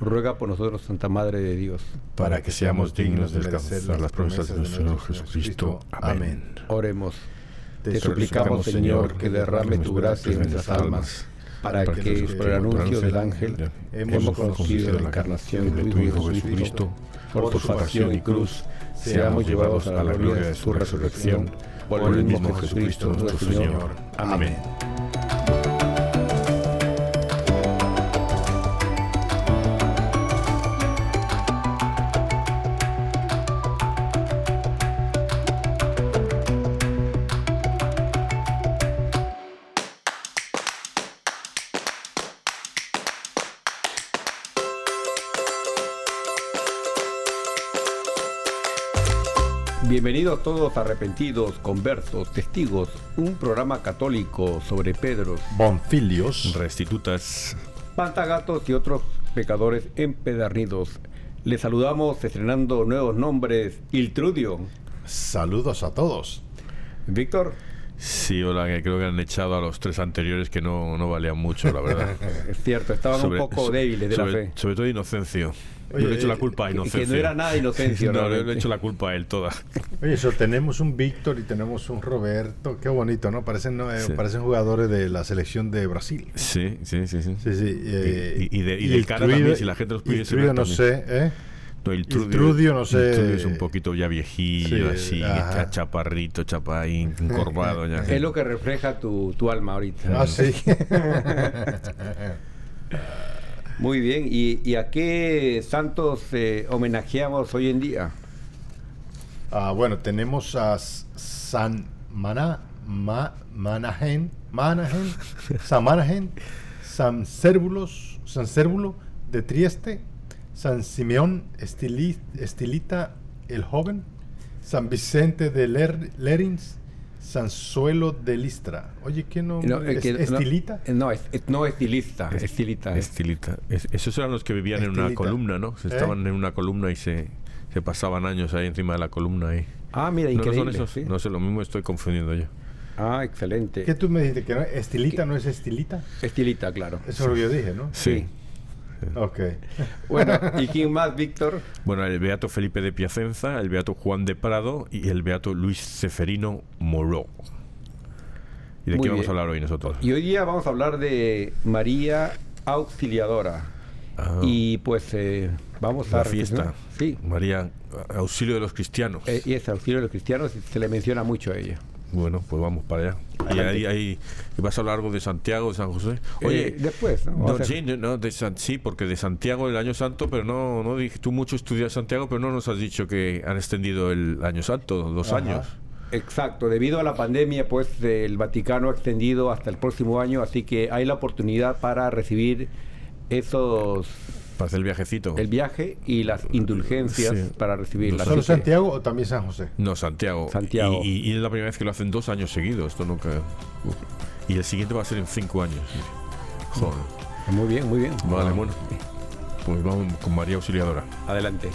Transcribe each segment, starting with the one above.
ruega por nosotros, Santa Madre de Dios, para que seamos dignos de alcanzar las promesas de nuestro Señor Jesucristo. Amén. Oremos. Te, suplicamos, Señor, que derrame tu gracia en nuestras almas, para que, por el anuncio del ángel, hemos conocido la encarnación de tu Hijo Jesucristo, por su pasión y cruz, seamos llevados a la gloria de su resurrección, por el mismo Jesucristo nuestro Señor. Amén. Bienvenidos todos arrepentidos, conversos, testigos, un programa católico sobre Pedros, bonfilios, restitutas, pantagatos y otros pecadores empedernidos. Les saludamos estrenando nuevos nombres, Iltrudio. Saludos a todos. Víctor. Sí, hola, que creo que han echado a los tres anteriores que no, no valían mucho, la verdad. es cierto, estaban un poco débiles de la fe. Sobre todo Inocencio. Oye, le he hecho la culpa a Inocencio. Que no era nada Inocencio. no, le he hecho la culpa a él toda. Oye, eso, tenemos un Víctor y tenemos un Roberto. Qué bonito, ¿no? Parecen, ¿no? Eh, parecen jugadores de la selección de Brasil. Sí, sí, sí. sí. sí, sí eh, y, de, y, del cara también, si la gente los pudiese ver. no sé, ¿eh? No, el Trudio, no sé. El es un poquito ya viejillo, así, chaparrito, chapaín, encorvado ya. Es lo que refleja tu, tu alma ahorita. Ah, sí. Muy bien, ¿y, a qué santos eh, homenajeamos hoy en día? Ah, bueno, tenemos a San Mana, Ma, Managen, Managen, San Managen, San Cérvulos, San Cérvulo de Trieste, San Simeón Estilita el Joven, San Vicente de Lerins, Sanzuelo de Listra. Oye, ¿qué no? ¿Estilita? No, es, no estilista, estilita. Estilita. esos eran los que vivían en una columna, ¿no? Se ¿Eh? estaban en una columna y se, se pasaban años ahí encima de la columna. Ahí. Ah, mira, increíble. No, ¿sí? no sé, lo mismo estoy confundiendo yo. Ah, excelente. ¿Qué tú me dijiste? ¿Que no? ¿Estilita no es estilita? Estilita, claro. Eso es lo que yo dije, ¿no? sí. Ok. Bueno, ¿y quién más, Víctor? Bueno, el Beato Felipe de Piacenza, el Beato Juan de Prado y el Beato Luis Ceferino Moró. ¿Y de qué vamos a hablar hoy nosotros? Y hoy día vamos a hablar de María Auxiliadora. Ah. Y pues eh, vamos La a... fiesta. Sí. María, auxilio de los cristianos. Eh, y es auxilio de los cristianos, se le menciona mucho a ella. Bueno, pues vamos para allá. Y ahí, ahí vas a hablar algo de Santiago, de San José. Eh, Oye, después, ¿no? sí, no, de sí, porque de Santiago el año santo, pero no, no dije, tú mucho estudias Santiago, pero no nos has dicho que han extendido el año santo, dos años. Exacto, debido a la pandemia, pues el Vaticano ha extendido hasta el próximo año, así que hay la oportunidad para recibir esos para hacer el viajecito. El viaje y las indulgencias para recibir la ¿Solo Santiago o también San José? No, Santiago. Santiago. Y, es la primera vez que lo hacen dos años seguidos. Esto nunca. Y el siguiente va a ser en cinco años. Joder. Muy bien, muy bien. Vale, bueno. Pues vamos con María Auxiliadora. Adelante.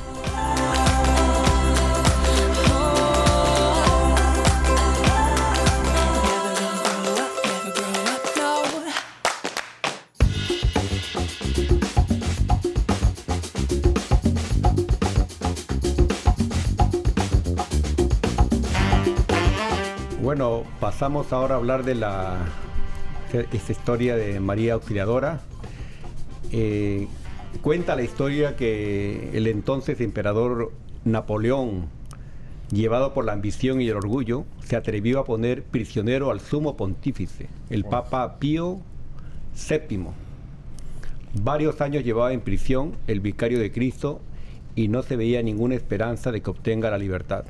Pasamos ahora a hablar de la esta historia de María Auxiliadora. Eh, cuenta la historia que el entonces emperador Napoleón llevado por la ambición y el orgullo, se atrevió a poner prisionero al sumo pontífice, el Papa Pío VII. Varios años llevaba en prisión el vicario de Cristo y no se veía ninguna esperanza de que obtenga la libertad.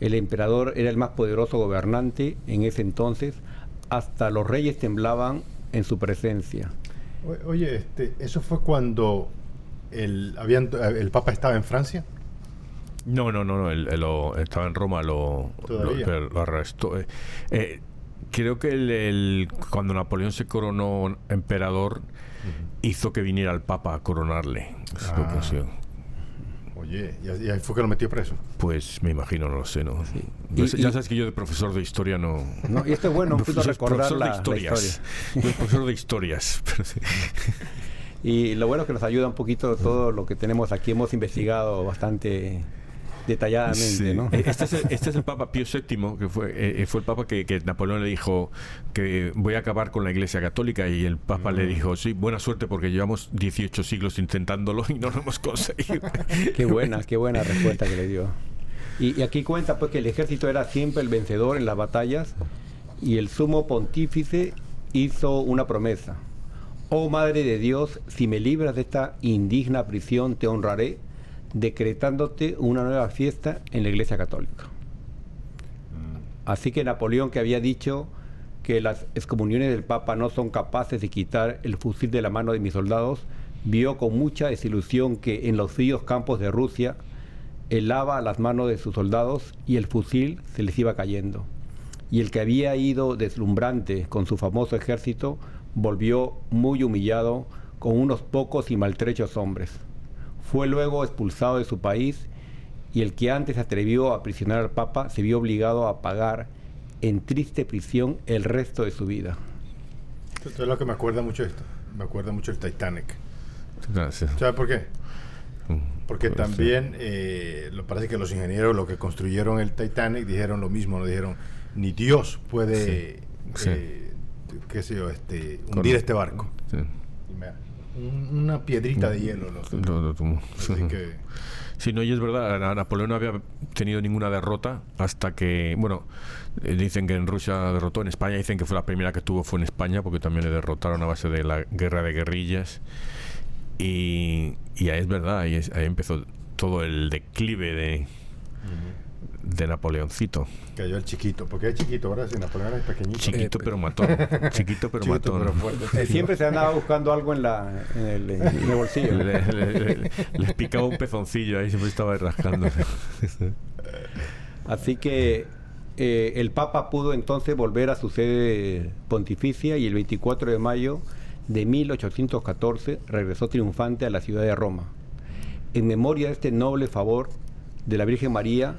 El emperador era el más poderoso gobernante en ese entonces, hasta los reyes temblaban en su presencia. Oye, este, ¿eso fue cuando el, habían, el Papa estaba en Francia? No, no, no, no él, estaba en Roma, lo, lo, arrestó. Eh, eh, creo que el, cuando Napoleón se coronó emperador, hizo que viniera el Papa a coronarle. Ah. Oye, ¿y ahí fue que lo metió preso? Pues me imagino, no lo sé, ¿no? ya sabes que yo de profesor de historia no... no y esto es bueno, profesor, recordar la, de historias. Yo profesor de historias. y lo bueno es que nos ayuda un poquito todo lo que tenemos aquí. Hemos investigado bastante detalladamente. ¿no? Eh, este, es el, este, es el, Papa Pío VII, que fue, eh, fue el Papa que, Napoleón le dijo que voy a acabar con la Iglesia Católica y el Papa le mm. dijo, sí, buena suerte porque llevamos 18 siglos intentándolo y no lo hemos conseguido. qué buena, qué buena respuesta que le dio. Y, aquí cuenta pues que el ejército era siempre el vencedor en las batallas y el sumo pontífice hizo una promesa. Oh Madre de Dios, si me libras de esta indigna prisión, te honraré decretándote una nueva fiesta en la Iglesia Católica. Mm. Así que Napoleón, que había dicho que las excomuniones del Papa no son capaces de quitar el fusil de la mano de mis soldados, vio con mucha desilusión que en los fríos campos de Rusia helaba las manos de sus soldados y el fusil se les iba cayendo. Y el que había ido deslumbrante con su famoso ejército volvió muy humillado con unos pocos y maltrechos hombres. Fue luego expulsado de su país y el que antes atrevió a aprisionar al Papa se vio obligado a pagar en triste prisión el resto de su vida. Esto es lo que me acuerda mucho esto. Me acuerda mucho el Titanic. Gracias. ¿Sabes por qué? Mm, Porque también eh, lo parece que los ingenieros, los que construyeron el Titanic, dijeron lo mismo, no dijeron ni Dios puede, eh, qué sé yo, este, hundir este barco. Sí una piedrita de hielo. ¿no? Sí, no, y es verdad, Napoleón no había tenido ninguna derrota hasta que, bueno, eh, dicen que en Rusia derrotó, en España dicen que fue la primera que tuvo fue en España, porque también le derrotaron a base de la guerra de guerrillas. Y, y ahí es verdad, ahí, ahí empezó todo el declive de, de Napoleoncito. Cayó el chiquito, porque es chiquito, ahora si Napoleón es pequeñito. Chiquito pero matón. chiquito pero matón. Siempre se andaba buscando algo en, la, en, el, bolsillo. le, les picaba un pezoncillo ahí, siempre estaba rascando. Así que eh, el Papa pudo entonces volver a su sede pontificia y el 24 de mayo de 1814 regresó triunfante a la ciudad de Roma. En memoria de este noble favor de la Virgen María,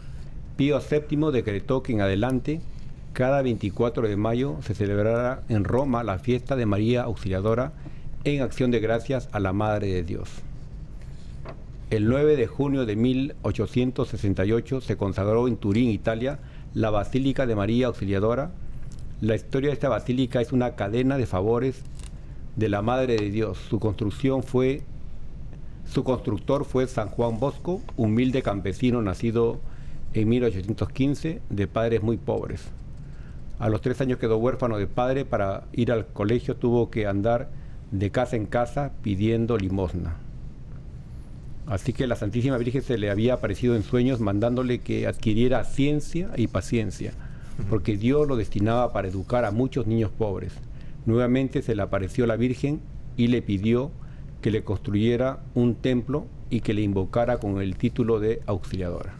Pío VII decretó que en adelante, cada 24 de mayo, se celebrará en Roma la fiesta de María Auxiliadora en acción de gracias a la Madre de Dios. El 9 de junio de 1868 se consagró en Turín, Italia, la Basílica de María Auxiliadora. La historia de esta basílica es una cadena de favores de la Madre de Dios. Su construcción fue su constructor fue San Juan Bosco, humilde campesino nacido en 1815 de padres muy pobres. A los tres años quedó huérfano de padre, para ir al colegio tuvo que andar de casa en casa pidiendo limosna. Así que la Santísima Virgen se le había aparecido en sueños mandándole que adquiriera ciencia y paciencia, porque Dios lo destinaba para educar a muchos niños pobres. Nuevamente se le apareció la Virgen y le pidió que le construyera un templo y que le invocara con el título de auxiliadora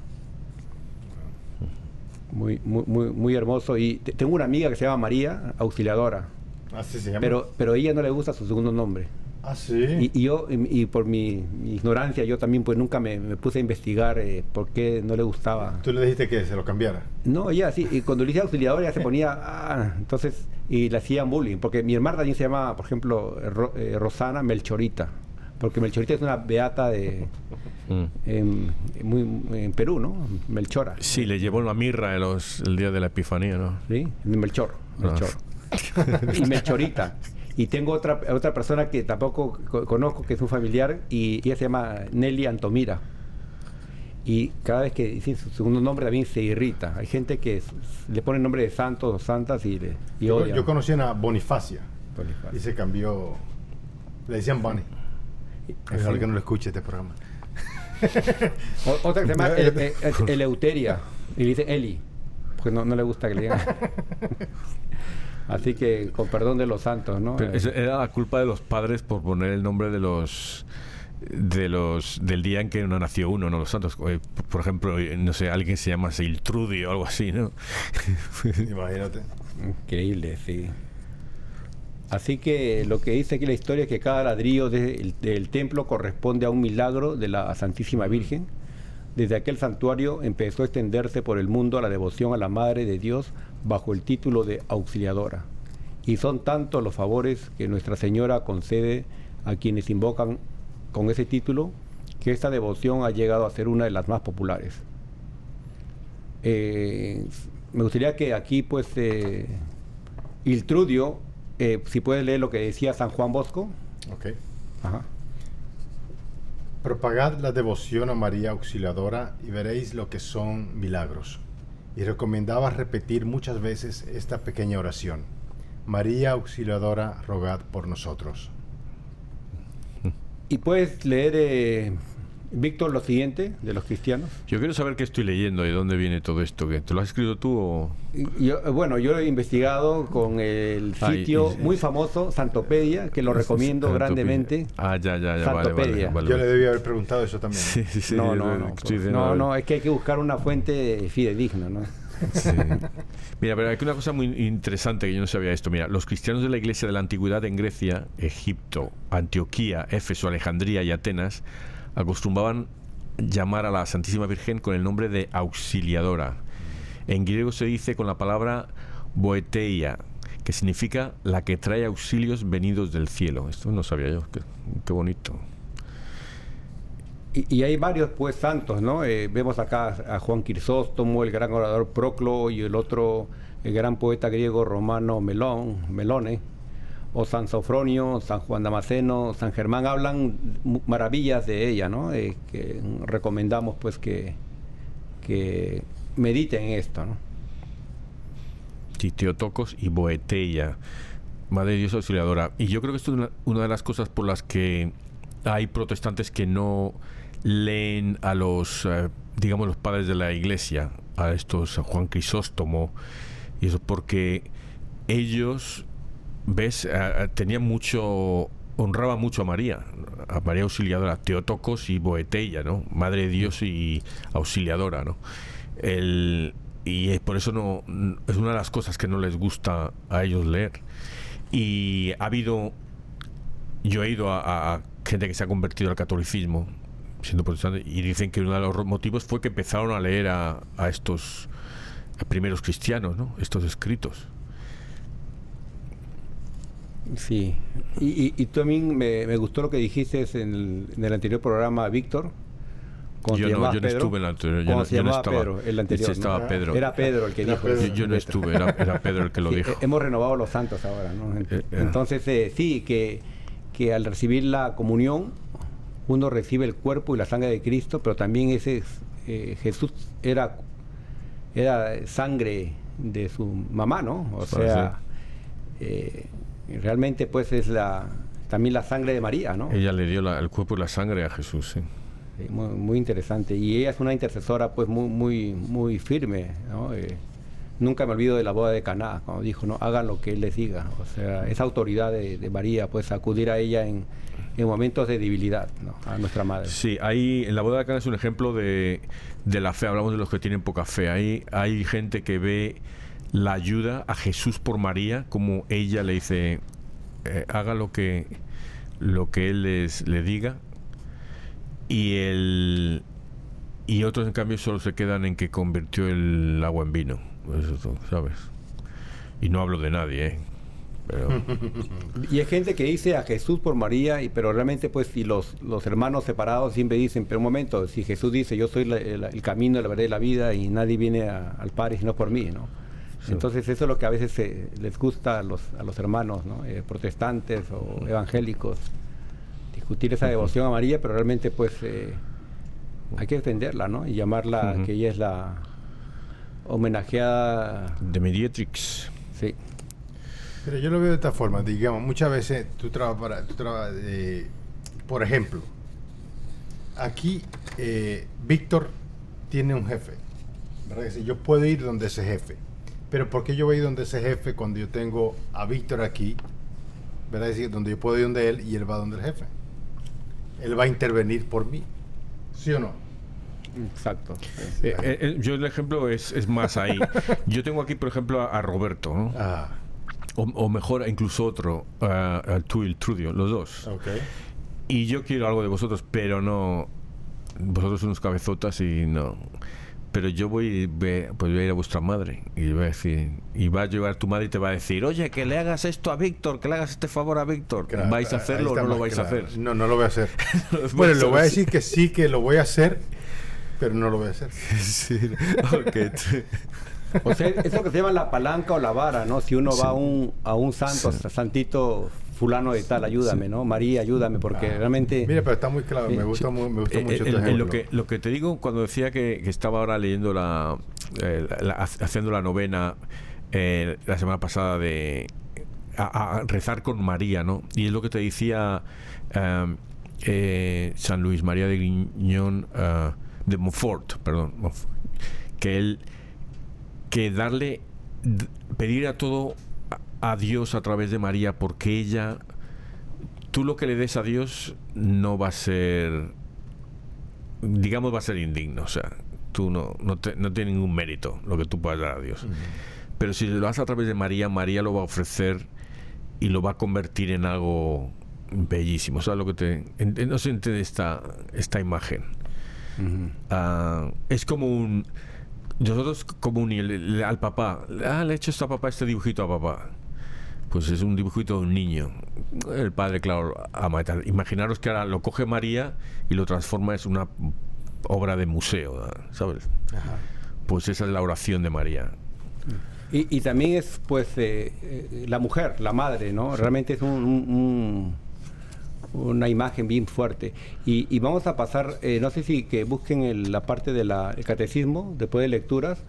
muy, muy, muy, hermoso. Y tengo una amiga que se llama María, auxiliadora. Ah, se llama. Pero, pero ella no le gusta su segundo nombre. Ah, sí. Y, yo, y, por mi, ignorancia, yo también pues nunca me, puse a investigar eh, por qué no le gustaba. ¿Tú le dijiste que se lo cambiara? No, ella sí. Y cuando le hice auxiliadora, ella se ponía, ah, entonces, y le hacían bullying. Porque mi hermana también se llama, por ejemplo, eh, Rosana Melchorita porque Melchorita es una beata de mm. en, muy, en Perú, ¿no? Melchora. Sí, le llevó la mirra el día de la Epifanía, ¿no? Sí, Melchor. Ah. Melchor. y Melchorita. Y tengo otra, otra persona que tampoco conozco, que es un familiar, y ella se llama Nelly Antomira. y cada vez que dice su segundo nombre también se irrita. Hay gente que le pone nombre de santos o santas y, le, yo, Yo conocí a Bonifacia, y se cambió, le decían Bonnie. Es que no lo escuche este programa. otra que se llama Eleuteria y dice Eli, porque no, no le gusta que le digan. Así que, con perdón de los santos, ¿no? era la culpa de los padres por poner el nombre de los de los del día en que no nació uno, no los santos. Eh, por ejemplo, eh, no sé, alguien se llama Siltrudi o algo así, ¿no? Imagínate. Increíble, sí. Así que lo que dice aquí la historia es que cada ladrillo del templo corresponde a un milagro de la Santísima Virgen. Desde aquel santuario empezó a extenderse por el mundo la devoción a la Madre de Dios bajo el título de auxiliadora. Y son tantos los favores que Nuestra Señora concede a quienes invocan con ese título que esta devoción ha llegado a ser una de las más populares. Eh, me gustaría que aquí, pues, eh, Iltrudio, eh, si puedes leer lo que decía San Juan Bosco. Ok. Propagad la devoción a María Auxiliadora y veréis lo que son milagros y recomendaba repetir muchas veces esta pequeña oración. María Auxiliadora, rogad por nosotros. Y puedes leer eh, Víctor, lo siguiente de los cristianos. Yo quiero saber qué estoy leyendo y dónde viene todo esto. ¿Te lo has escrito tú o...? bueno, yo lo he investigado con el sitio muy famoso, Santopedia, que lo recomiendo grandemente. Ah, ya, ya, ya. Santopedia. yo le debía haber preguntado eso también. Sí, sí, sí. No, no, no. No, no, es que hay que buscar una fuente fidedigna, ¿no? Sí. Mira, pero hay una cosa muy interesante que yo no sabía esto. Mira, los cristianos de la iglesia de la antigüedad en Grecia, Egipto, Antioquía, Éfeso, Alejandría y Atenas acostumbraban llamar a la Santísima Virgen con el nombre de auxiliadora. En griego se dice con la palabra boeteia, que significa la que trae auxilios venidos del cielo. Esto no sabía yo, qué, bonito. Y, hay varios pues santos, ¿no? Eh, vemos acá a Juan Crisóstomo, el gran orador Proclo y el otro, el gran poeta griego romano Melón, Melone o San Sofronio, San Juan Damasceno, San Germán hablan maravillas de ella, ¿no? Eh, que recomendamos pues que, que mediten esto, ¿no? Teotocos y Boeteia, Madre Dios Auxiliadora. Y yo creo que esto es una, de las cosas por las que hay protestantes que no leen a los, eh, digamos, los padres de la iglesia, a estos, a Juan Crisóstomo, y eso porque ellos ves, tenía mucho, honraba mucho a María, a María Auxiliadora, Teotocos y Boetella, ¿no? Madre de Dios y Auxiliadora, ¿no? El, y por eso no es una de las cosas que no les gusta a ellos leer. Y ha habido, yo he ido a, gente que se ha convertido al catolicismo, siendo protestante, y dicen que uno de los motivos fue que empezaron a leer a, a estos primeros cristianos, ¿no? Estos escritos. Sí, y, y, también me, me, gustó lo que dijiste en el, anterior programa, Víctor. Yo no, yo no estuve en el anterior. Yo, no, yo no estaba, Pedro, el anterior. Estaba Pedro. Era Pedro el que dijo. Yo, no estuve, era, era, Pedro el que lo dijo. Hemos renovado los santos ahora, ¿no? Eh, eh. Entonces, eh, sí, que, que al recibir la comunión, uno recibe el cuerpo y la sangre de Cristo, pero también ese eh, Jesús era, era sangre de su mamá, ¿no? O sea, eh, realmente pues es la también la sangre de María, ¿no? Ella le dio el cuerpo y la sangre a Jesús, sí. muy, interesante. Y ella es una intercesora pues muy, muy, muy firme, ¿no? Eh, nunca me olvido de la boda de Caná, cuando dijo, no, hagan lo que él les diga. O sea, esa autoridad de, María, pues acudir a ella en, en momentos de debilidad, ¿no? a nuestra madre. Sí, ahí en la boda de Caná es un ejemplo de, de la fe. Hablamos de los que tienen poca fe. Ahí hay gente que ve la ayuda a Jesús por María, como ella le dice, eh, haga lo que, lo que él les, le diga. Y el y otros en cambio solo se quedan en que convirtió el agua en vino. Eso, ¿sabes? Y no hablo de nadie, ¿eh? y hay gente que dice a Jesús por María, y, pero realmente pues si los, los hermanos separados siempre dicen, pero un momento, si Jesús dice yo soy el, camino, la verdad y la vida y nadie viene al Padre sino por mí, ¿no? Entonces eso es lo que a veces eh, les gusta a los, a los hermanos eh, protestantes o evangélicos, discutir esa devoción a María, pero realmente pues eh, hay que defenderla, ¿no? Y llamarla que ella es la homenajeada de Mediatrix. Sí. Pero yo lo veo de esta forma, digamos, muchas veces tú trabajas para, tú trabajas, eh, por ejemplo, aquí eh, Víctor tiene un jefe, ¿verdad? Yo puedo ir donde ese jefe, pero ¿por qué yo voy a donde ese jefe cuando yo tengo a Víctor aquí, ¿verdad? Es decir, donde yo puedo ir donde él y él va donde el jefe. Él va a intervenir por mí, ¿sí o no? Exacto. Eh, eh, yo el ejemplo es, es, más ahí. Yo tengo aquí, por ejemplo, a, Roberto, ¿no? Ah. O, o, mejor, incluso otro, a tú y el Trudio, los dos. Okay. Y yo quiero algo de vosotros, pero no. Vosotros unos cabezotas y no. Pero yo voy, pues voy a ir a vuestra madre y voy a decir, y va a llevar tu madre y te va a decir, oye, que le hagas esto a Víctor, que le hagas este favor a Víctor. Claro, ¿Vais a hacerlo o no lo vais claro. a hacer? No, no lo voy a hacer. bueno, le voy a decir que sí, que lo voy a hacer, pero no lo voy a hacer. sí, okay. O sea, es lo que se llama la palanca o la vara, ¿no? Si uno sí. va a un, a un santo, sí. santito fulano de tal, ayúdame, sí. ¿no? María, ayúdame, porque ah, realmente... Mira, pero está muy claro, me gusta, muy, me gusta eh, mucho eh, este lo, que, lo que te digo cuando decía que, que estaba ahora leyendo la, eh, la, haciendo la novena eh, la semana pasada de a, a, rezar con María, ¿no? Y es lo que te decía um, San Luis María de Griñón, uh, de Montfort, perdón, Montfort, que él que darle pedir a todo a Dios a través de María porque ella tú lo que le des a Dios no va a ser digamos va a ser indigno o sea tú no no, te, no tiene ningún mérito lo que tú puedas dar a Dios uh -huh. pero si lo haces a través de María María lo va a ofrecer y lo va a convertir en algo bellísimo o sea lo que te en, no se entiende esta esta imagen uh -huh. uh, es como un nosotros como un, al papá ah, le he hecho esto a papá este dibujito a papá pues es un dibujito de un niño. El padre, claro, ama. Imaginaros que ahora lo coge María y lo transforma en una obra de museo, ¿sabes? Ajá. Pues esa es la oración de María. Y, y también es, pues, eh, eh, la mujer, la madre, ¿no? Sí. Realmente es un, un, una imagen bien fuerte. Y, vamos a pasar, eh, no sé si que busquen el, la parte del de catecismo, después de lecturas,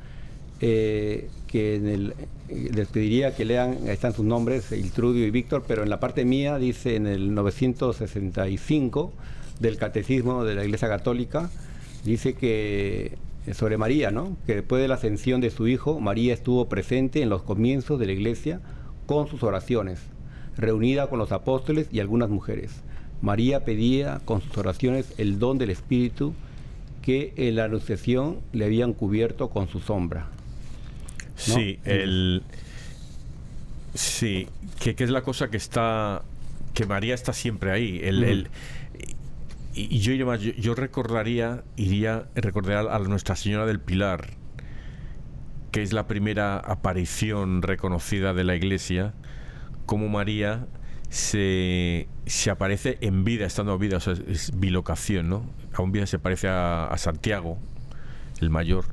eh, que en el, les pediría que lean, están sus nombres, Iltrudio y Víctor, pero en la parte mía dice en el 965 del Catecismo de la Iglesia Católica, dice que sobre María, ¿no? que después de la ascensión de su hijo, María estuvo presente en los comienzos de la Iglesia con sus oraciones, reunida con los apóstoles y algunas mujeres. María pedía con sus oraciones el don del Espíritu que en la anunciación le habían cubierto con su sombra. ¿No? Sí, el. Sí, que, que, es la cosa que está. que María está siempre ahí. El, el y, y yo, yo, yo, recordaría, iría, recordaría a Nuestra Señora del Pilar, que es la primera aparición reconocida de la Iglesia, como María se, se aparece en vida, estando a vida, o sea, es bilocación, ¿no? Aún vida se parece a, a Santiago, el mayor,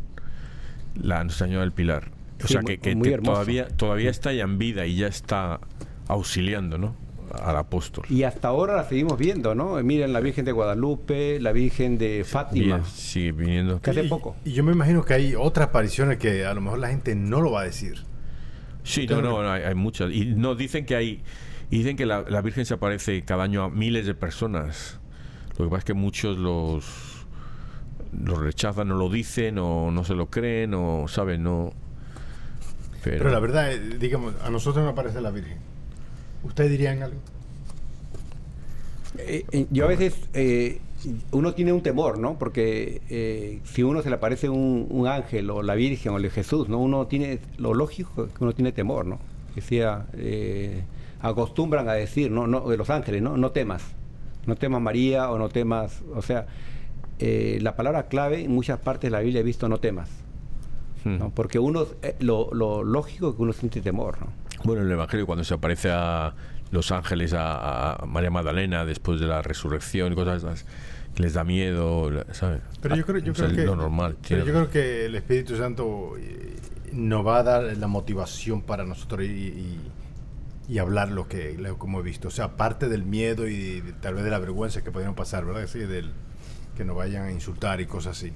la Nuestra Señora del Pilar. O sí, sea, que, que te, todavía, todavía está ya en vida y ya está auxiliando, ¿no? Al apóstol. Y hasta ahora la seguimos viendo, ¿no? Miren la Virgen de Guadalupe, la Virgen de Fátima. Bien, sigue viniendo. Que hace poco. Y, y, yo me imagino que hay otras apariciones que a lo mejor la gente no lo va a decir. Sí, no, no, no hay, hay, muchas. Y no dicen que hay. Dicen que la, la Virgen se aparece cada año a miles de personas. Lo que pasa es que muchos los los rechazan, no lo dicen, o no se lo creen, o saben, no pero, Pero la verdad, eh, digamos, a nosotros no aparece la Virgen. ¿Ustedes dirían algo? Eh, eh, yo a veces, eh, uno tiene un temor, ¿no? Porque eh, si uno se le aparece un, un, ángel o la Virgen o el Jesús, ¿no? Uno tiene, lo lógico es que uno tiene temor, ¿no? Que sea, eh, acostumbran a decir, ¿no? no de los ángeles, ¿no? No temas. No temas María o no temas, o sea, la palabra clave en muchas partes de la Biblia he visto no temas. ¿no? Porque uno, eh, lo, lo, lógico es que uno siente temor, ¿no? Bueno, en el Evangelio cuando se aparece a los ángeles a, a María Magdalena después de la resurrección y cosas así, les da miedo, ¿sabes? Pero yo creo, yo creo que lo normal. Pero yo creo que el Espíritu Santo eh, nos va a dar la motivación para nosotros y, y, y hablar lo que lo, como he visto, o sea, aparte del miedo y de, tal vez de la vergüenza que podrían pasar, ¿verdad? Sí, del que nos vayan a insultar y cosas así.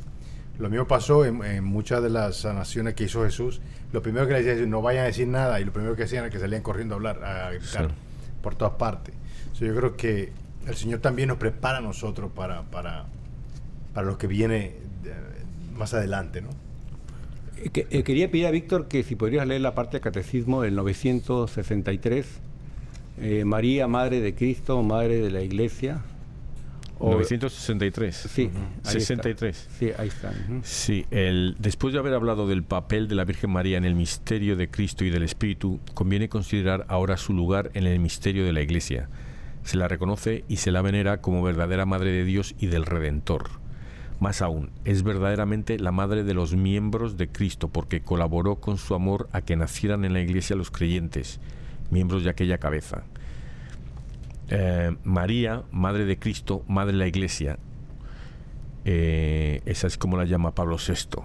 Lo mismo pasó en, muchas de las sanaciones que hizo Jesús. Lo primero que le decía es no vayan a decir nada y lo primero que hacían era que salían corriendo a hablar, a gritar por todas partes. yo creo que el Señor también nos prepara a nosotros para, para, para lo que viene más adelante, ¿no? Eh, eh, quería pedir a Víctor que si podrías leer la parte del catecismo del 963, María, Madre de Cristo, Madre de la Iglesia, 963. Sí, 63. Sí, ahí está. Sí, el, después de haber hablado del papel de la Virgen María en el misterio de Cristo y del Espíritu, conviene considerar ahora su lugar en el misterio de la Iglesia. Se la reconoce y se la venera como verdadera Madre de Dios y del Redentor. Más aún, es verdaderamente la madre de los miembros de Cristo porque colaboró con su amor a que nacieran en la Iglesia los creyentes, miembros de aquella cabeza. Eh, María, Madre de Cristo, Madre de la Iglesia. Eh, esa es como la llama Pablo VI.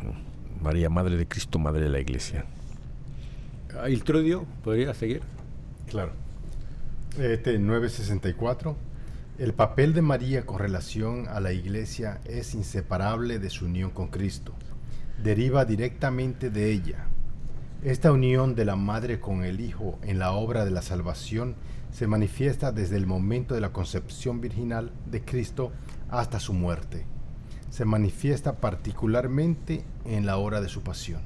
María, Madre de Cristo, Madre de la Iglesia. Iltrudio, ¿podría seguir? Claro. Este 964. El papel de María con relación a la Iglesia es inseparable de su unión con Cristo. Deriva directamente de ella. Esta unión de la Madre con el Hijo en la obra de la salvación se manifiesta desde el momento de la concepción virginal de Cristo hasta su muerte. Se manifiesta particularmente en la hora de su pasión.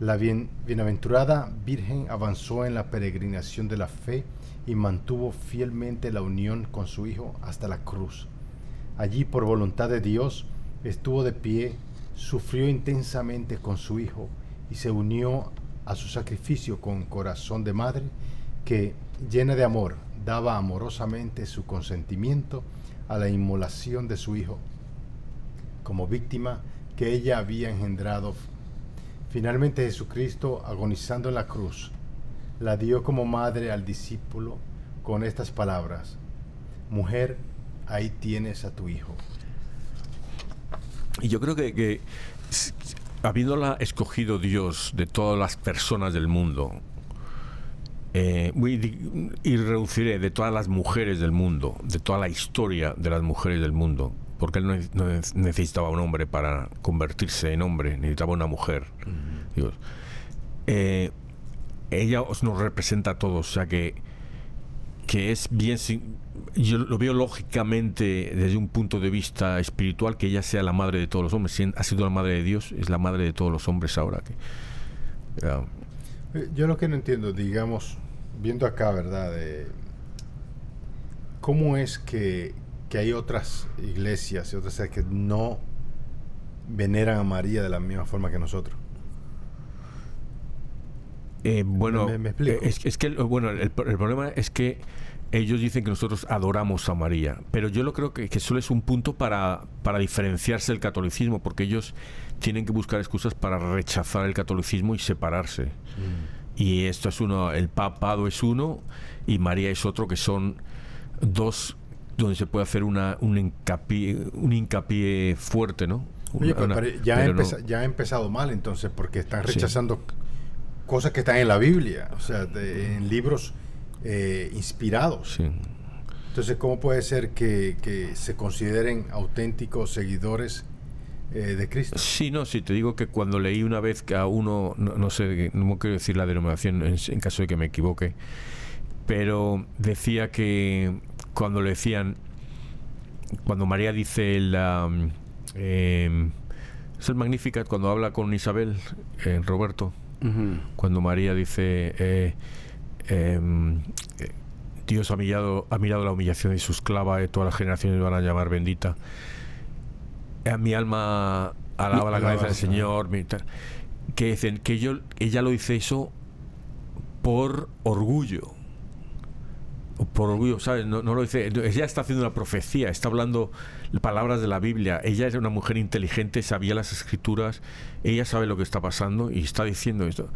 La bienaventurada Virgen avanzó en la peregrinación de la fe y mantuvo fielmente la unión con su Hijo hasta la cruz. Allí, por voluntad de Dios, estuvo de pie, sufrió intensamente con su Hijo y se unió a su sacrificio con corazón de madre que llena de amor, daba amorosamente su consentimiento a la inmolación de su hijo, como víctima que ella había engendrado. Finalmente Jesucristo, agonizando en la cruz, la dio como madre al discípulo con estas palabras, Mujer, ahí tienes a tu hijo. Y yo creo que, que habiéndola escogido Dios de todas las personas del mundo, eh, y reduciré de todas las mujeres del mundo, de toda la historia de las mujeres del mundo, porque él no, necesitaba un hombre para convertirse en hombre, necesitaba una mujer. Eh, ella nos representa a todos, o sea que, que es bien, yo lo veo lógicamente desde un punto de vista espiritual que ella sea la madre de todos los hombres, ha sido la madre de Dios, es la madre de todos los hombres ahora. Que, eh, Yo lo que no entiendo, digamos, viendo acá, ¿verdad? ¿Cómo es que, hay otras iglesias y otras que no veneran a María de la misma forma que nosotros? Eh, bueno, eh, Es, que bueno, el, problema es que ellos dicen que nosotros adoramos a María, pero yo lo creo que, que solo es un punto para, para diferenciarse del catolicismo, porque ellos tienen que buscar excusas para rechazar el catolicismo y separarse. Mm. Y esto es uno, el papado es uno y María es otro, que son dos donde se puede hacer una, un, hincapié, un hincapié fuerte, ¿no? ya, ha empezado mal entonces, porque están rechazando cosas que están en la Biblia, o sea, en libros eh, inspirados. Entonces, ¿cómo puede ser que, que se consideren auténticos seguidores eh, de Cristo. Sí, no, sí, te digo que cuando leí una vez que a uno, no, sé, no quiero decir la denominación en, caso de que me equivoque, pero decía que cuando le decían, cuando María dice la... Eh, es el Magnificat cuando habla con Isabel, eh, Roberto, cuando María dice, eh, em, Dios ha mirado, ha mirado la humillación de su esclava, y todas las generaciones van a llamar bendita mi alma alaba la cabeza del Señor, que dicen que yo, ella lo dice eso por orgullo. Por orgullo, ¿sabes? No, lo dice. Ella está haciendo una profecía, está hablando palabras de la Biblia. Ella es una mujer inteligente, sabía las escrituras, ella sabe lo que está pasando y está diciendo esto.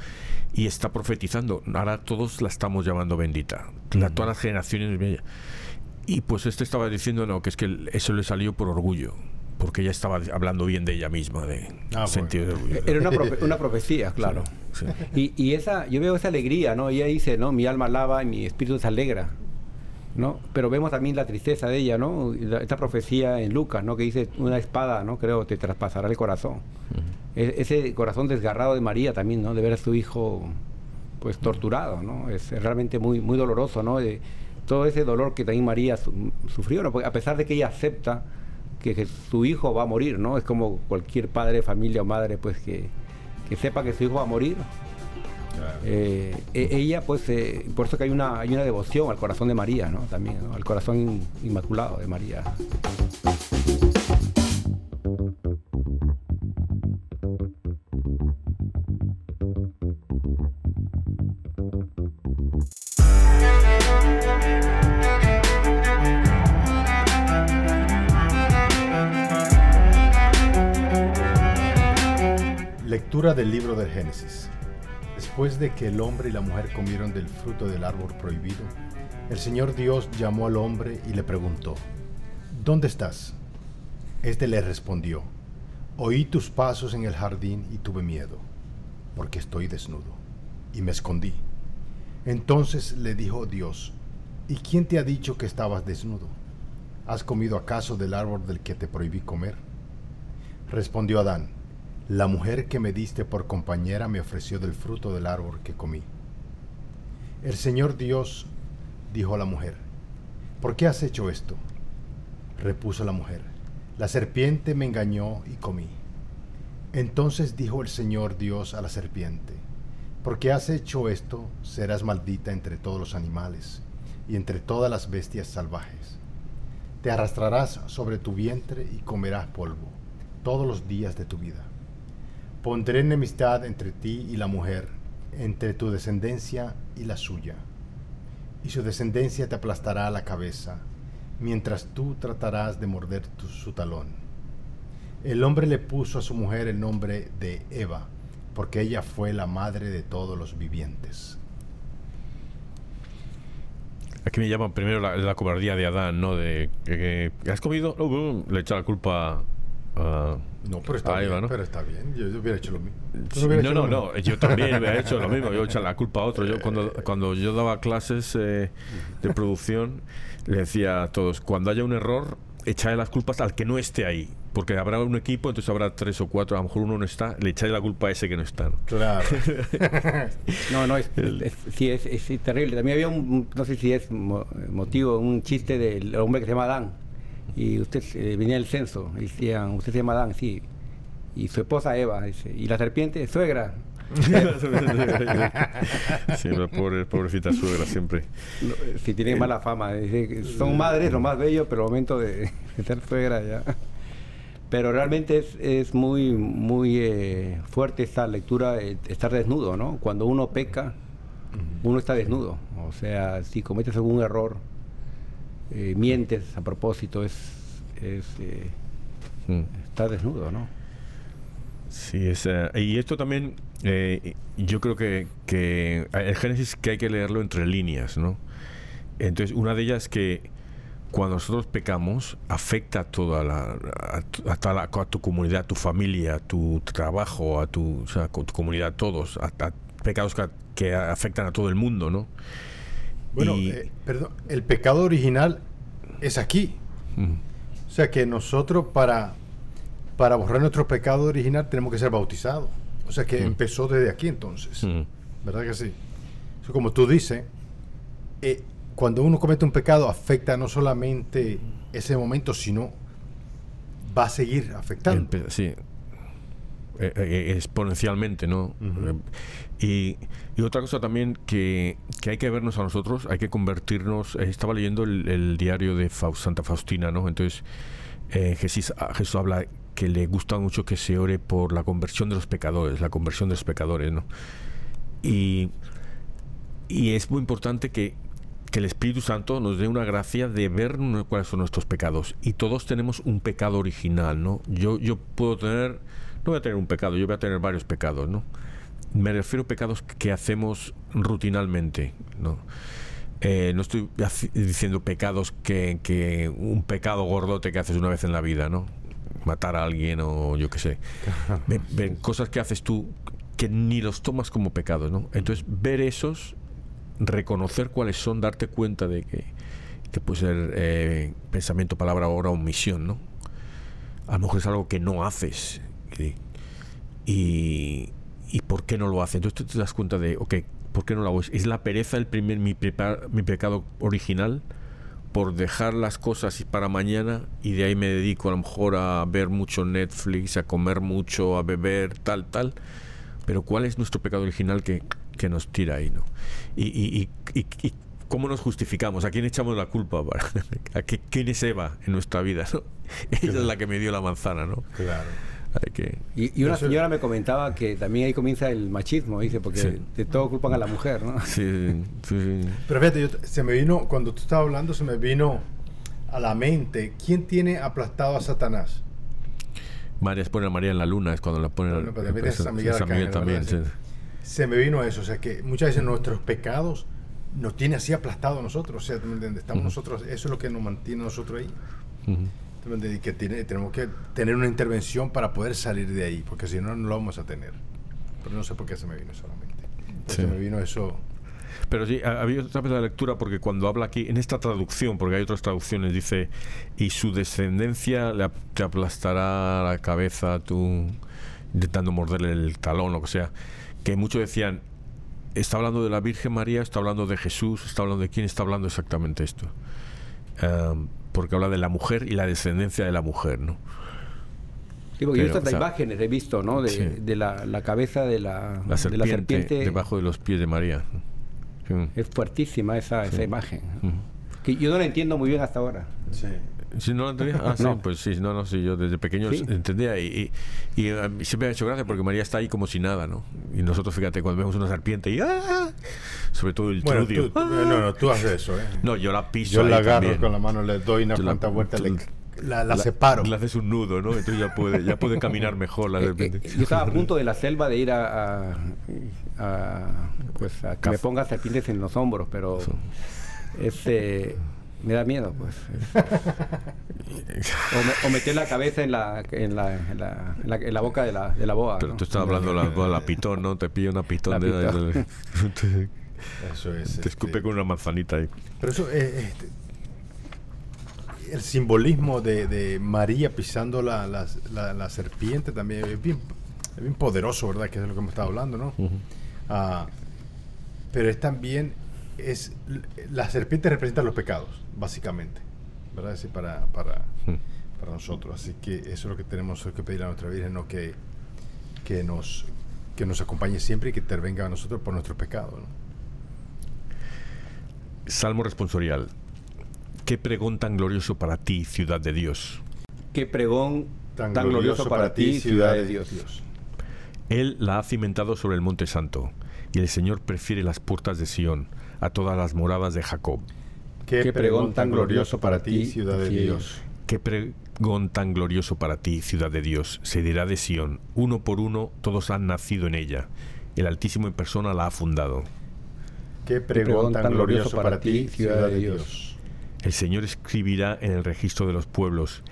Y está profetizando. Ahora todos la estamos llamando bendita. todas las generaciones. Y pues este estaba diciendo, no, que es que eso le salió por orgullo porque ella estaba hablando bien de ella misma, de ah, sentido de orgullo. Era una, profecía, claro. Y, esa, yo veo esa alegría, ¿no? Ella dice, ¿no? Mi alma alaba y mi espíritu se alegra. ¿No? Pero vemos también la tristeza de ella, ¿no? Esta profecía en Lucas, ¿no? Que dice una espada, ¿no? Creo te traspasará el corazón. E-, ese corazón desgarrado de María también, ¿no? De ver a su hijo pues torturado, ¿no? Es realmente muy muy doloroso, ¿no? De, todo ese dolor que también María sufrió, ¿no? a pesar de que ella acepta que, su hijo va a morir, ¿no? Es como cualquier padre, familia o madre, pues que, que sepa que su hijo va a morir, eh, e, ella, pues, eh, por eso que hay una, hay una devoción al corazón de María, ¿no? También, al corazón inmaculado de María. Lectura del libro del Génesis. Después de que el hombre y la mujer comieron del fruto del árbol prohibido, el Señor Dios llamó al hombre y le preguntó, ¿Dónde estás? Este le respondió, Oí tus pasos en el jardín y tuve miedo, porque estoy desnudo, y me escondí. Entonces le dijo Dios, ¿y quién te ha dicho que estabas desnudo? ¿Has comido acaso del árbol del que te prohibí comer? Respondió Adán, la mujer que me diste por compañera me ofreció del fruto del árbol que comí. El Señor Dios dijo a la mujer, ¿por qué has hecho esto? Repuso la mujer, la serpiente me engañó y comí. Entonces dijo el Señor Dios a la serpiente, porque has hecho esto, serás maldita entre todos los animales y entre todas las bestias salvajes. Te arrastrarás sobre tu vientre y comerás polvo todos los días de tu vida. Pondré enemistad entre ti y la mujer, entre tu descendencia y la suya, y su descendencia te aplastará la cabeza, mientras tú tratarás de morder su talón. El hombre le puso a su mujer el nombre de Eva, porque ella fue la madre de todos los vivientes. Aquí me llaman primero la, cobardía de Adán, ¿no? De que, has comido, le echa la culpa a no, pero está, bien, pero está bien. Yo, hubiera hecho lo mismo. no, no, no. Yo también hubiera hecho lo mismo. Yo echar la culpa a otro. Yo cuando, cuando yo daba clases eh, de producción, le decía a todos, cuando haya un error, echarle las culpas al que no esté ahí. Porque habrá un equipo, entonces habrá tres o cuatro, a lo mejor uno no está, le echaré la culpa a ese que no está. Claro. no, no, es, sí, es, es, terrible. También había un, no sé si es motivo, un chiste del hombre que se llama Adán y usted eh, venía el censo, y decían, usted se llama Adán, sí, y su esposa Eva, y la serpiente, suegra. sí, la pobre, pobrecita suegra siempre. Eh, si tienen mala fama, son madres lo más bello, pero el momento de, ser suegra ya. Pero realmente es, es muy, muy eh, fuerte esta lectura, estar desnudo, ¿no? Cuando uno peca, uno está desnudo. O sea, si cometes algún error, eh, mientes a propósito, es, es eh, mm. está desnudo, ¿no? Sí, es, eh, y esto también, yo creo que, que el Génesis que hay que leerlo entre líneas, ¿no? Entonces, una de ellas es que cuando nosotros pecamos, afecta a toda la, a, tu comunidad, a tu familia, a tu trabajo, a tu, tu comunidad, a todos, a, pecados que, que, afectan a todo el mundo, ¿no? Bueno, eh, perdón, el pecado original es aquí. O sea que nosotros para, para borrar nuestro pecado original tenemos que ser bautizados. O sea que empezó desde aquí entonces. ¿Verdad que sí? como tú dices, eh, cuando uno comete un pecado afecta no solamente ese momento, sino va a seguir afectando. sí, eh, eh, exponencialmente, ¿no? Y, otra cosa también que, hay que vernos a nosotros, hay que convertirnos. Eh, estaba leyendo el, diario de Santa Faustina, ¿no? Entonces Jesús, ah, Jesús habla que le gusta mucho que se ore por la conversión de los pecadores, la conversión de los pecadores, ¿no? Y, y es muy importante que, que el Espíritu Santo nos dé una gracia de ver cuáles son nuestros pecados. Y todos tenemos un pecado original, ¿no? Yo, yo puedo tener no voy a tener un pecado, yo voy a tener varios pecados, ¿no? Me refiero a pecados que hacemos rutinalmente, ¿no? Eh, no estoy diciendo pecados que, un pecado gordote que haces una vez en la vida, ¿no? Matar a alguien o yo qué sé. ven, cosas que haces tú que ni los tomas como pecados, ¿no? Entonces, ver esos, reconocer cuáles son, darte cuenta de que que puede ser eh, pensamiento, palabra, obra omisión, ¿no? A lo mejor es algo que no haces. Y, y ¿por qué no lo haces? Entonces tú te das cuenta de, ok, ¿por qué no lo hago? ¿Es la pereza el primer, mi, mi pecado original? por dejar las cosas para mañana y de ahí me dedico a lo mejor a ver mucho Netflix, a comer mucho, a beber, tal, tal. Pero ¿cuál es nuestro pecado original que, que nos tira ahí, no? Y, y, y, y, cómo nos justificamos? ¿A quién echamos la culpa? ¿A qué, quién es Eva en nuestra vida? ¿no? Ella es la que me dio la manzana, ¿no? Claro. Que... Y, una señora me comentaba que también ahí comienza el machismo, dice, porque de todo culpan a la mujer, ¿no? Sí, sí. Pero fíjate, yo, se me vino, cuando tú estabas hablando, se me vino a la mente, ¿quién tiene aplastado a Satanás? María pone a María en la luna, es cuando la ponen bueno, pero pues, San Miguel, San Miguel también. Sí. Se me vino eso, o sea que muchas veces nuestros pecados nos tiene así aplastado a nosotros, o sea, estamos uh -huh. nosotros, eso es lo que nos mantiene a nosotros ahí. Uh -huh que tiene, tenemos que tener una intervención para poder salir de ahí, porque si no, no lo vamos a tener. Pero no sé por qué se me vino solamente. Sí. Se me vino eso. Pero sí, había otra vez la lectura porque cuando habla aquí, en esta traducción, porque hay otras traducciones, dice, y su descendencia le, te aplastará la cabeza, tú intentando morderle el talón, lo que sea. Que muchos decían, está hablando de la Virgen María, está hablando de Jesús, está hablando de quién está hablando exactamente esto. Um, porque habla de la mujer y la descendencia de la mujer, ¿no? Sí, porque Pero, yo estas o sea, imágenes he visto, ¿no? De, sí. de la, la, cabeza de la, la, serpiente, de la, serpiente, debajo de los pies de María. Sí. Es fuertísima esa, sí. esa imagen. Uh -huh. Que yo no la entiendo muy bien hasta ahora. Sí. ¿Sí no lo entendía? Ah, no. sí, pues sí, no, no, sí, yo desde pequeño ¿Sí? entendía y, y, y, um, siempre me ha hecho gracia porque María está ahí como si nada, ¿no? Y nosotros, fíjate, cuando vemos una serpiente y ¡ah! sobre todo el bueno, trudio. Tú, ¡ah! No, no, tú haces eso, ¿eh? No, yo la piso Yo la agarro también. con la mano, le doy una cuanta vuelta, le, la, la, la, separo. Le haces un nudo, ¿no? Entonces ya puede, ya puede caminar mejor la serpiente. Eh, eh, yo estaba a punto de la selva de ir a, a, a pues a que Caf me ponga serpientes en los hombros, pero este me da miedo, pues. o, me, o, meter la cabeza en la, en la, en la, en la, en la boca de la, de la boa. Pero ¿no? tú estás hablando de la, la, pitón, ¿no? Te pilla una pitón. La de, pitón. de, de, eso es. Te escupe este, con una manzanita ahí. Pero eso, eh, este, el simbolismo de, de María pisando la, la, la, la, serpiente también es bien, es bien poderoso, ¿verdad? Que es lo que hemos estado hablando, ¿no? Uh -huh. uh, pero es también es la serpiente representa los pecados, básicamente, ¿verdad? Es para, para, hmm. para nosotros. Así que eso es lo que tenemos que pedir a nuestra Virgen, ¿no? que, que, nos, que nos acompañe siempre y que intervenga a nosotros por nuestros pecados. ¿no? Salmo responsorial. ¿Qué pregón tan glorioso para ti, ciudad de Dios? ¿Qué pregón tan, tan glorioso, glorioso para ti, ciudad de Dios? Dios? Él la ha cimentado sobre el monte santo, y el Señor prefiere las puertas de Sión a todas las moradas de Jacob. Qué, Qué pregón tan glorioso para ti, ciudad de Dios. Qué pregón tan glorioso para ti, ciudad de Dios. Se dirá de Sión, uno por uno todos han nacido en ella. El Altísimo en persona la ha fundado. Qué pregón tan glorioso para ti, ciudad de Dios. El Señor escribirá en el registro de los pueblos.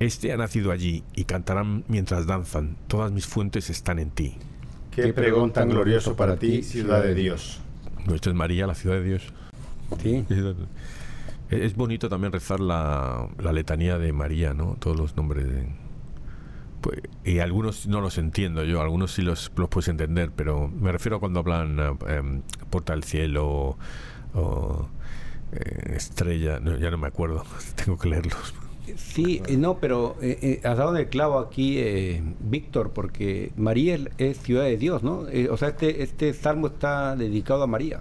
Este ha nacido allí y cantarán mientras danzan. Todas mis fuentes están en ti. Qué pregón tan glorioso para ti, ciudad de Dios. Esto es María, la ciudad de Dios. Sí. Es bonito también rezar la, la letanía de María, ¿no? Todos los nombres de... Pues, y algunos no los entiendo yo, algunos sí los, los puedes entender, pero me refiero a cuando hablan eh, Puerta del Cielo o eh, Estrella, no, ya no me acuerdo, tengo que leerlos. Sí, eh, no, pero eh, has dado el clavo aquí, eh, Víctor, porque María es ciudad de Dios, ¿no? o sea, este, este salmo está dedicado a María.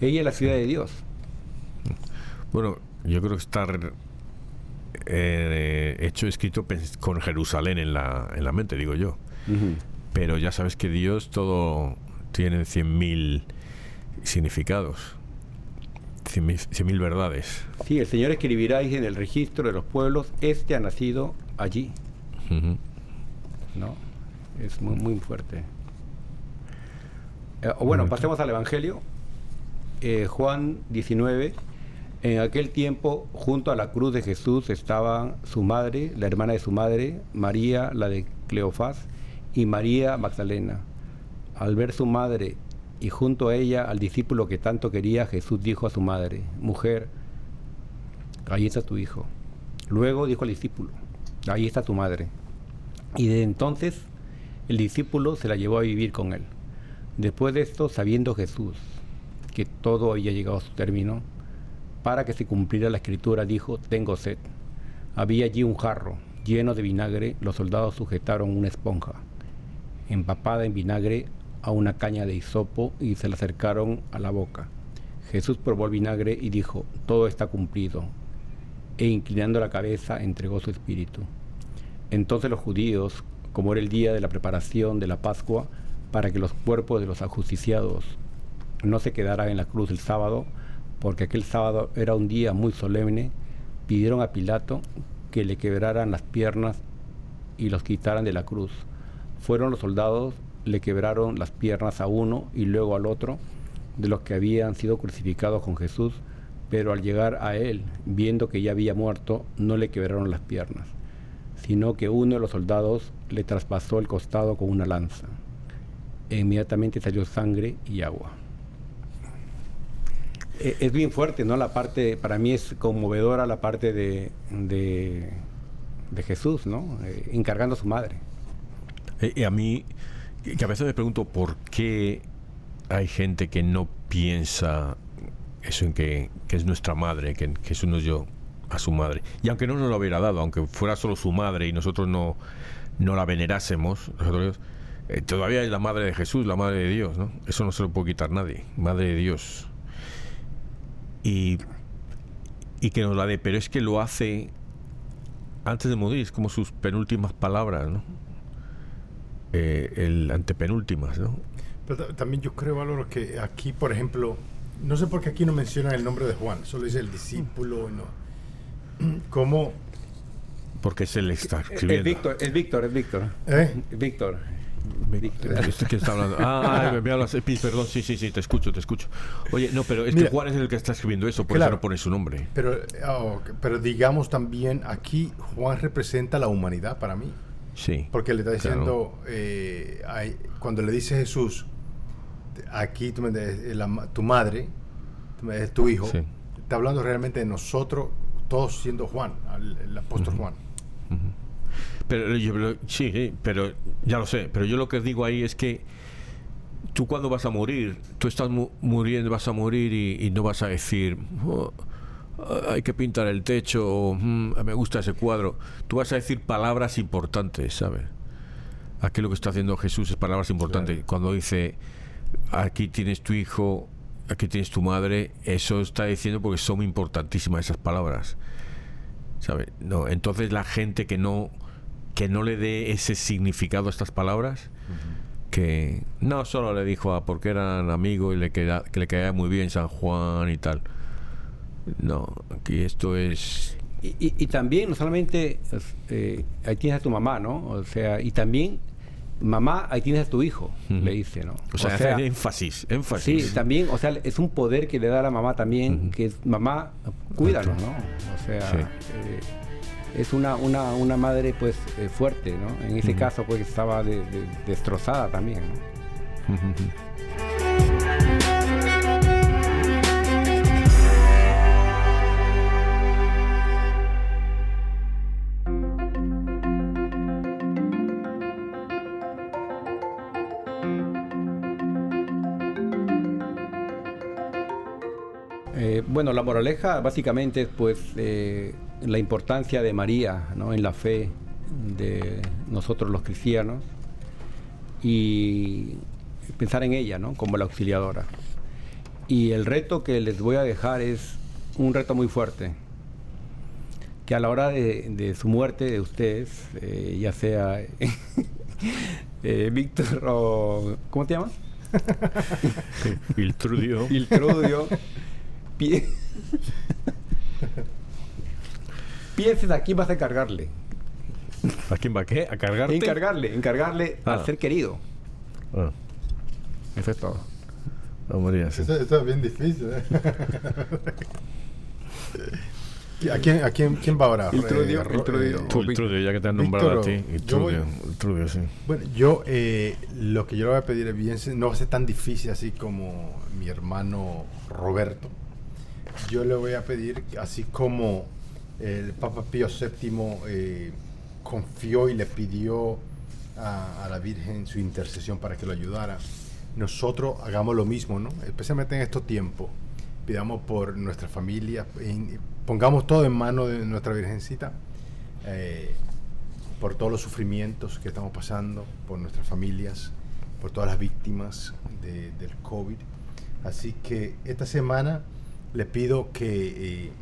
Ella es la ciudad de Dios. Bueno, yo creo que está hecho, escrito con Jerusalén en la, en la mente, digo yo. Uh -huh. Pero ya sabes que Dios todo tiene cien mil significados cien mil, cien mil verdades. Sí, el Señor escribirá en el registro de los pueblos, este ha nacido allí. Uh -huh. ¿No? Es muy, muy fuerte. Eh, bueno, pasemos al Evangelio. Eh, Juan 19. En aquel tiempo, junto a la cruz de Jesús, estaban su madre, la hermana de su madre, María, la de Cleofás, y María Magdalena. Al ver su madre y junto a ella al discípulo que tanto quería, Jesús dijo a su madre, mujer, ahí está tu hijo. Luego dijo al discípulo, ahí está tu madre. Y desde entonces el discípulo se la llevó a vivir con él. Después de esto, sabiendo Jesús que todo había llegado a su término, para que se cumpliera la escritura, dijo, tengo sed. Había allí un jarro lleno de vinagre, los soldados sujetaron una esponja empapada en vinagre a una caña de hisopo y se la acercaron a la boca. Jesús probó el vinagre y dijo, todo está cumplido, e inclinando la cabeza entregó su espíritu. Entonces los judíos, como era el día de la preparación de la Pascua, para que los cuerpos de los ajusticiados no se quedaran en la cruz el sábado, porque aquel sábado era un día muy solemne, pidieron a Pilato que le quebraran las piernas y los quitaran de la cruz. Fueron los soldados, le quebraron las piernas a uno y luego al otro de los que habían sido crucificados con Jesús, pero al llegar a él, viendo que ya había muerto, no le quebraron las piernas, sino que uno de los soldados le traspasó el costado con una lanza. E inmediatamente salió sangre y agua. E, es bien fuerte, ¿no? La parte, para mí es conmovedora la parte de, de, Jesús, ¿no? Eh, encargando a su madre. Eh, a mí, que a veces me pregunto por qué hay gente que no piensa eso en que, es nuestra madre, que, que eso no es yo a su madre. Y aunque no nos lo hubiera dado, aunque fuera solo su madre y nosotros no, no la venerásemos, nosotros, eh, todavía es la madre de Jesús, la madre de Dios, ¿no? Eso no se lo puede quitar nadie, madre de Dios. Y, y que nos la dé, pero es que lo hace antes de morir, es como sus penúltimas palabras, ¿no? Eh, el antepenúltimas, ¿no? Pero también yo creo, Valoro, que aquí, por ejemplo, no sé por qué aquí no mencionan el nombre de Juan, solo dice el discípulo, ¿no? ¿Cómo? Porque se le está escribiendo. Es Víctor, es Víctor, es Víctor. ¿Eh? Víctor. ¿Este que está hablando? Ah, me hablas, perdón, sí, sí, sí, te escucho, te escucho. Oye, no, pero es que Juan es el que está escribiendo eso, por eso no pone su nombre. Pero, oh, pero digamos también, aquí Juan representa la humanidad para mí. Sí. Porque le está diciendo, eh, cuando le dice Jesús, aquí tu, eh, tu madre, es tu hijo, está hablando realmente de nosotros, todos siendo Juan, el, apóstol Juan. Pero yo, sí, pero ya lo sé, pero yo lo que digo ahí es que tú cuando vas a morir, tú estás muriendo, vas a morir y, no vas a decir, oh, hay que pintar el techo o mm, me gusta ese cuadro. Tú vas a decir palabras importantes, ¿sabes? Aquí lo que está haciendo Jesús es palabras importantes. Cuando dice, aquí tienes tu hijo, aquí tienes tu madre, eso está diciendo porque son importantísimas esas palabras. ¿Sabes? No, entonces la gente que no que no le dé ese significado a estas palabras, que no solo le dijo a porque eran amigos y le queda, que le caía muy bien San Juan y tal. No, aquí esto es y, también, no solamente, eh, ahí tienes a tu mamá, ¿no? O sea, y también mamá, ahí tienes a tu hijo, le dice, ¿no? O sea, hace énfasis, énfasis. Sí, también, o sea, es un poder que le da a la mamá también, que es mamá, cuídalo, ¿no? O sea, eh, es una, una, una madre pues eh, fuerte, ¿no? En ese caso pues estaba destrozada también, ¿no? Bueno, la moraleja básicamente es pues eh, la importancia de María ¿no? en la fe de nosotros los cristianos y pensar en ella ¿no? como la auxiliadora. Y el reto que les voy a dejar es un reto muy fuerte, que a la hora de, su muerte de ustedes, eh, ya sea eh, Víctor o... ¿Cómo te llamas? Iltrudio. Iltrudio Pienses a quién vas a encargarle. ¿A quién va a qué? ¿A cargarte? Encargarle, encargarle a ah. ser querido. Ah. Eso es todo. Esto, es bien difícil. ¿eh? ¿A, quién, ¿A quién, quién va ahora? Intrudio, eh, ya que te han nombrado a ti. Intrudio, sí. Bueno, yo eh, lo que yo le voy a pedir es bien, no va a ser tan difícil así como mi hermano Roberto yo le voy a pedir, así como el Papa Pío VII eh, confió y le pidió a, la Virgen su intercesión para que lo ayudara. Nosotros hagamos lo mismo, ¿no? especialmente en estos tiempos. Pidamos por nuestra familia, pongamos todo en manos de nuestra Virgencita, eh, por todos los sufrimientos que estamos pasando, por nuestras familias, por todas las víctimas del COVID. Así que esta semana le pido que eh,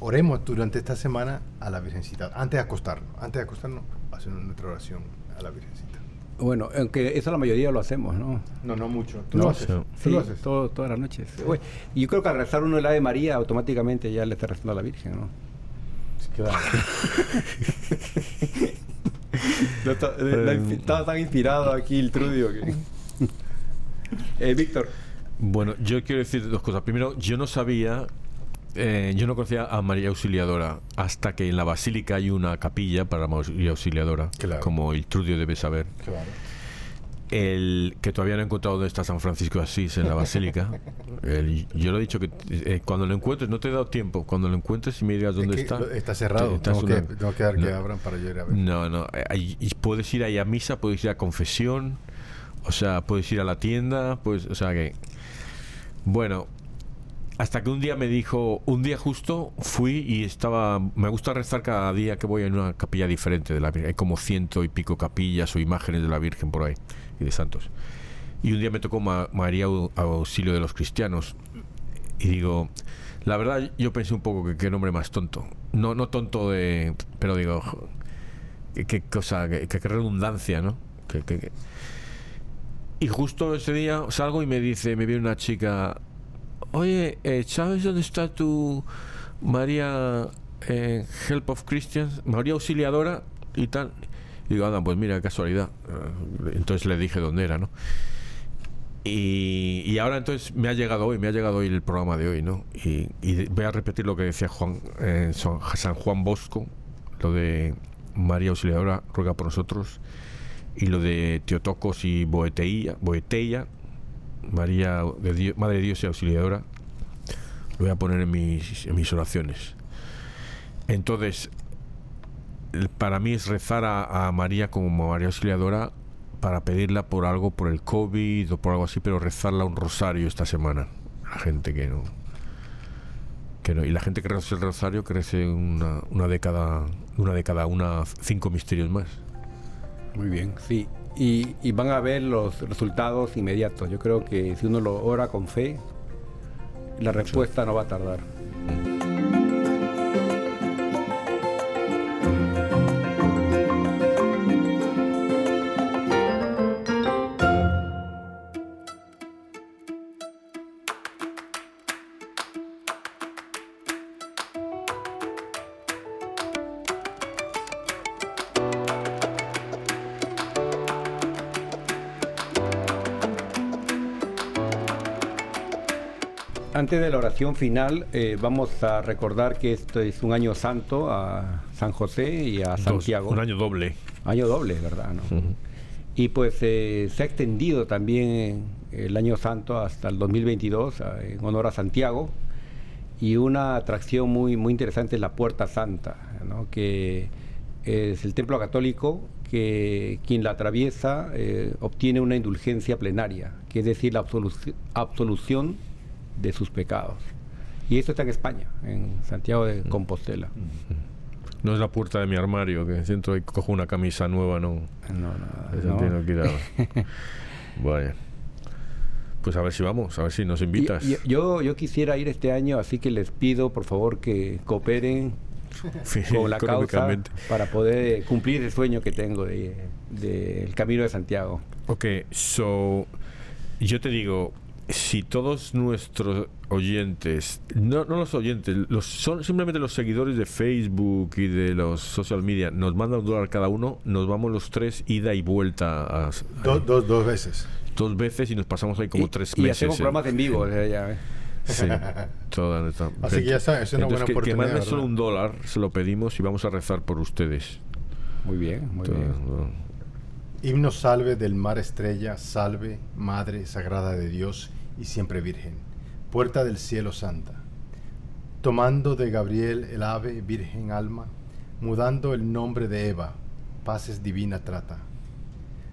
oremos durante esta semana a la Virgencita, antes de acostarnos, antes de acostarnos, hacer nuestra oración a la Virgencita. Bueno, aunque eso la mayoría lo hacemos, ¿no? No, no mucho. ¿Tú lo haces? Sí, lo haces? todas las noches. yo creo que al rezar uno el Ave María, automáticamente ya le está rezando a la Virgen, ¿no? Claro. Eh, estaba tan inspirado aquí el Trudio que... eh, Víctor. Bueno, yo quiero decir dos cosas. Primero, yo no sabía eh, yo no conocía a María Auxiliadora hasta que en la basílica hay una capilla para María Auxiliadora, como el Trudio debe saber. El que todavía no he encontrado dónde está San Francisco de Asís en la basílica. yo lo he dicho que eh, cuando lo encuentres, no te he dado tiempo. Cuando lo encuentres y me digas dónde está. Está cerrado. tengo, que, dar que abran para yo ir a ver. No, no. y puedes ir ahí a misa, puedes ir a confesión. O sea, puedes ir a la tienda. Pues, o sea que. Bueno, hasta que un día me dijo, un día justo fui y estaba, me gusta rezar cada día que voy a una capilla diferente de la Virgen. Hay como ciento y pico capillas o imágenes de la Virgen por ahí y de santos. Y un día me tocó María Auxilio de los Cristianos. Y digo, la verdad yo pensé un poco que qué nombre más tonto. No, no tonto de, pero digo, qué, cosa, qué, redundancia, ¿no? Y justo ese día salgo y me dice, me viene una chica, oye, eh, ¿sabes dónde está tu María eh, Help of Christians? María Auxiliadora y tal. Y digo, anda, pues mira, casualidad. Eh, entonces le dije dónde era, ¿no? Y, y, ahora entonces me ha llegado hoy, me ha llegado hoy el programa de hoy, ¿no? Y, voy a repetir lo que decía Juan, San Juan Bosco, lo de María Auxiliadora ruega por nosotros, y lo de Teotocos y Boeteia, Boeteia María, de Madre de Dios y Auxiliadora, lo voy a poner en mis, en mis oraciones. Entonces, para mí es rezar a, María como María Auxiliadora para pedirla por algo, por el COVID o por algo así, pero rezarla un rosario esta semana. La gente que no. Que no. Y la gente que reza el rosario crece una, una década, una década, una cinco misterios más. Muy bien, sí y, van a ver los resultados inmediatos. Yo creo que si uno lo ora con fe, la respuesta no va a tardar. Antes de la oración final, eh, vamos a recordar que esto es un año santo a San José y a Santiago. un año doble. Año doble, ¿verdad? Y pues eh, se ha extendido también el año santo hasta el 2022 en honor a Santiago. Y una atracción muy, muy interesante es la Puerta Santa, que es el templo católico que quien la atraviesa eh, obtiene una indulgencia plenaria, que es decir, la absolución de sus pecados. Y esto está en España, en Santiago de mm. Compostela. Mm. No es la puerta de mi armario, que siento y cojo una camisa nueva, no. No, no. Vaya. Pues a ver si vamos, a ver si nos invitas. yo, yo quisiera ir este año, así que les pido por favor que cooperen con la causa para poder cumplir el sueño que tengo del de, Camino de Santiago. Ok, so yo te digo, si todos nuestros oyentes, no, no los oyentes, los, son simplemente los seguidores de Facebook y de los social media, nos mandan un dólar cada uno, nos vamos los tres ida y vuelta a, dos, dos veces. Dos veces y nos pasamos ahí como tres y meses. Y hacemos programas en vivo. ya, ¿eh? Sí, toda Así que ya sabes, es una buena que, oportunidad. Que manden solo un dólar, se lo pedimos y vamos a rezar por ustedes. Muy bien, muy bien. Himno salve del mar estrella, salve, Madre Sagrada de Dios y siempre Virgen, puerta del cielo santa. tomando de Gabriel el ave virgen alma, mudando el nombre de Eva, paces divina trata.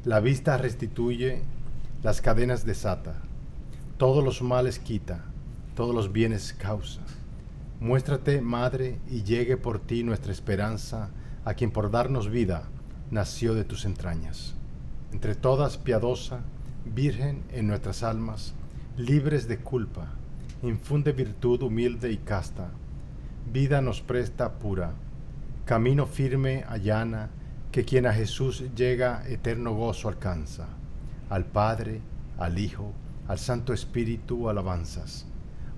La vista restituye, las cadenas desata, todos los males quita, todos los bienes causa. Muéstrate, Madre, y llegue por ti nuestra esperanza, a quien por darnos vida nació de tus entrañas. Entre todas, piadosa, Virgen en nuestras almas, libres de culpa, infunde virtud humilde y casta, vida nos presta pura, camino firme allana, que quien a Jesús llega eterno gozo alcanza, al Padre, al Hijo, al Santo Espíritu alabanzas,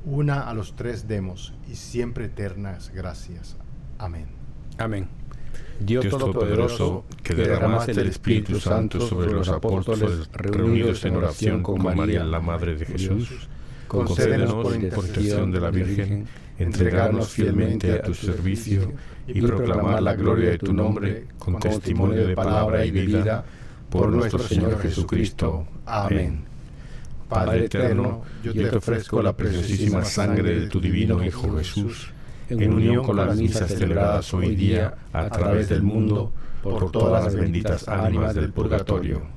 una a los tres demos y siempre eternas gracias. Amén. Amén. Dios, Todopoderoso, que derramaste el Espíritu Santo sobre los apóstoles reunidos en oración con María, la Madre de Jesús, concédenos por intercesión de la Virgen entregarnos fielmente a tu servicio y proclamar la gloria de tu nombre con testimonio de palabra y vida por nuestro Señor Jesucristo. Amén. Padre eterno, yo te ofrezco la preciosísima sangre de tu divino Hijo Jesús en unión con las misas celebradas hoy día a través del mundo por todas las benditas ánimas del purgatorio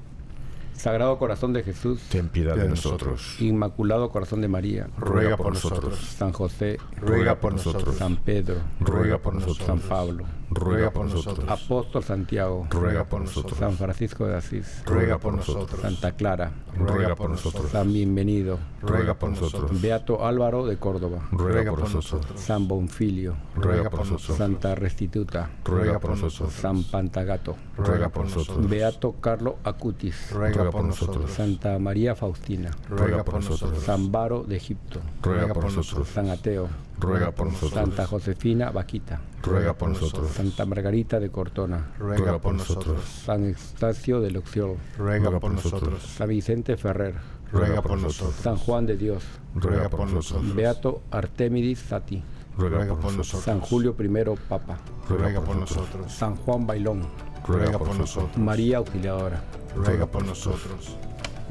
Sagrado Corazón de Jesús, ten piedad de nosotros. Inmaculado Corazón de María, ruega por nosotros. San José, ruega por nosotros. San Pedro, ruega por nosotros. San Pablo, ruega por nosotros. Apóstol Santiago, ruega por nosotros. San Francisco de Asís, ruega por nosotros. Santa Clara, ruega por nosotros. San Bienvenido, ruega por nosotros. Beato Álvaro de Córdoba, ruega por nosotros. San Bonfilio, ruega por nosotros. Santa Restituta, ruega por nosotros. San Pantagato, ruega por nosotros. Beato Carlo Acutis, ruega por nosotros. Santa María Faustina, ruega por nosotros. San Baro de Egipto, ruega por nosotros. San Ateo, ruega por nosotros. Santa Josefina Vaquita, ruega por nosotros. Santa Margarita de Cortona, ruega por nosotros. San Eustacio de Luxiol, ruega por nosotros. San Vicente Ferrer, ruega por nosotros. San Juan de Dios, ruega por nosotros. Beato Artemidis Sati, ruega por nosotros. San Julio I Papa, ruega por nosotros. San Juan Bailón, ruega por nosotros. María Auxiliadora, ruega por nosotros.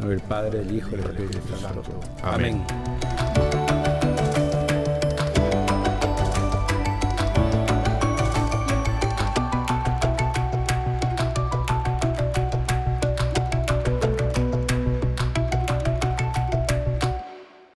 el Padre, el Hijo y el Espíritu Santo. Amén.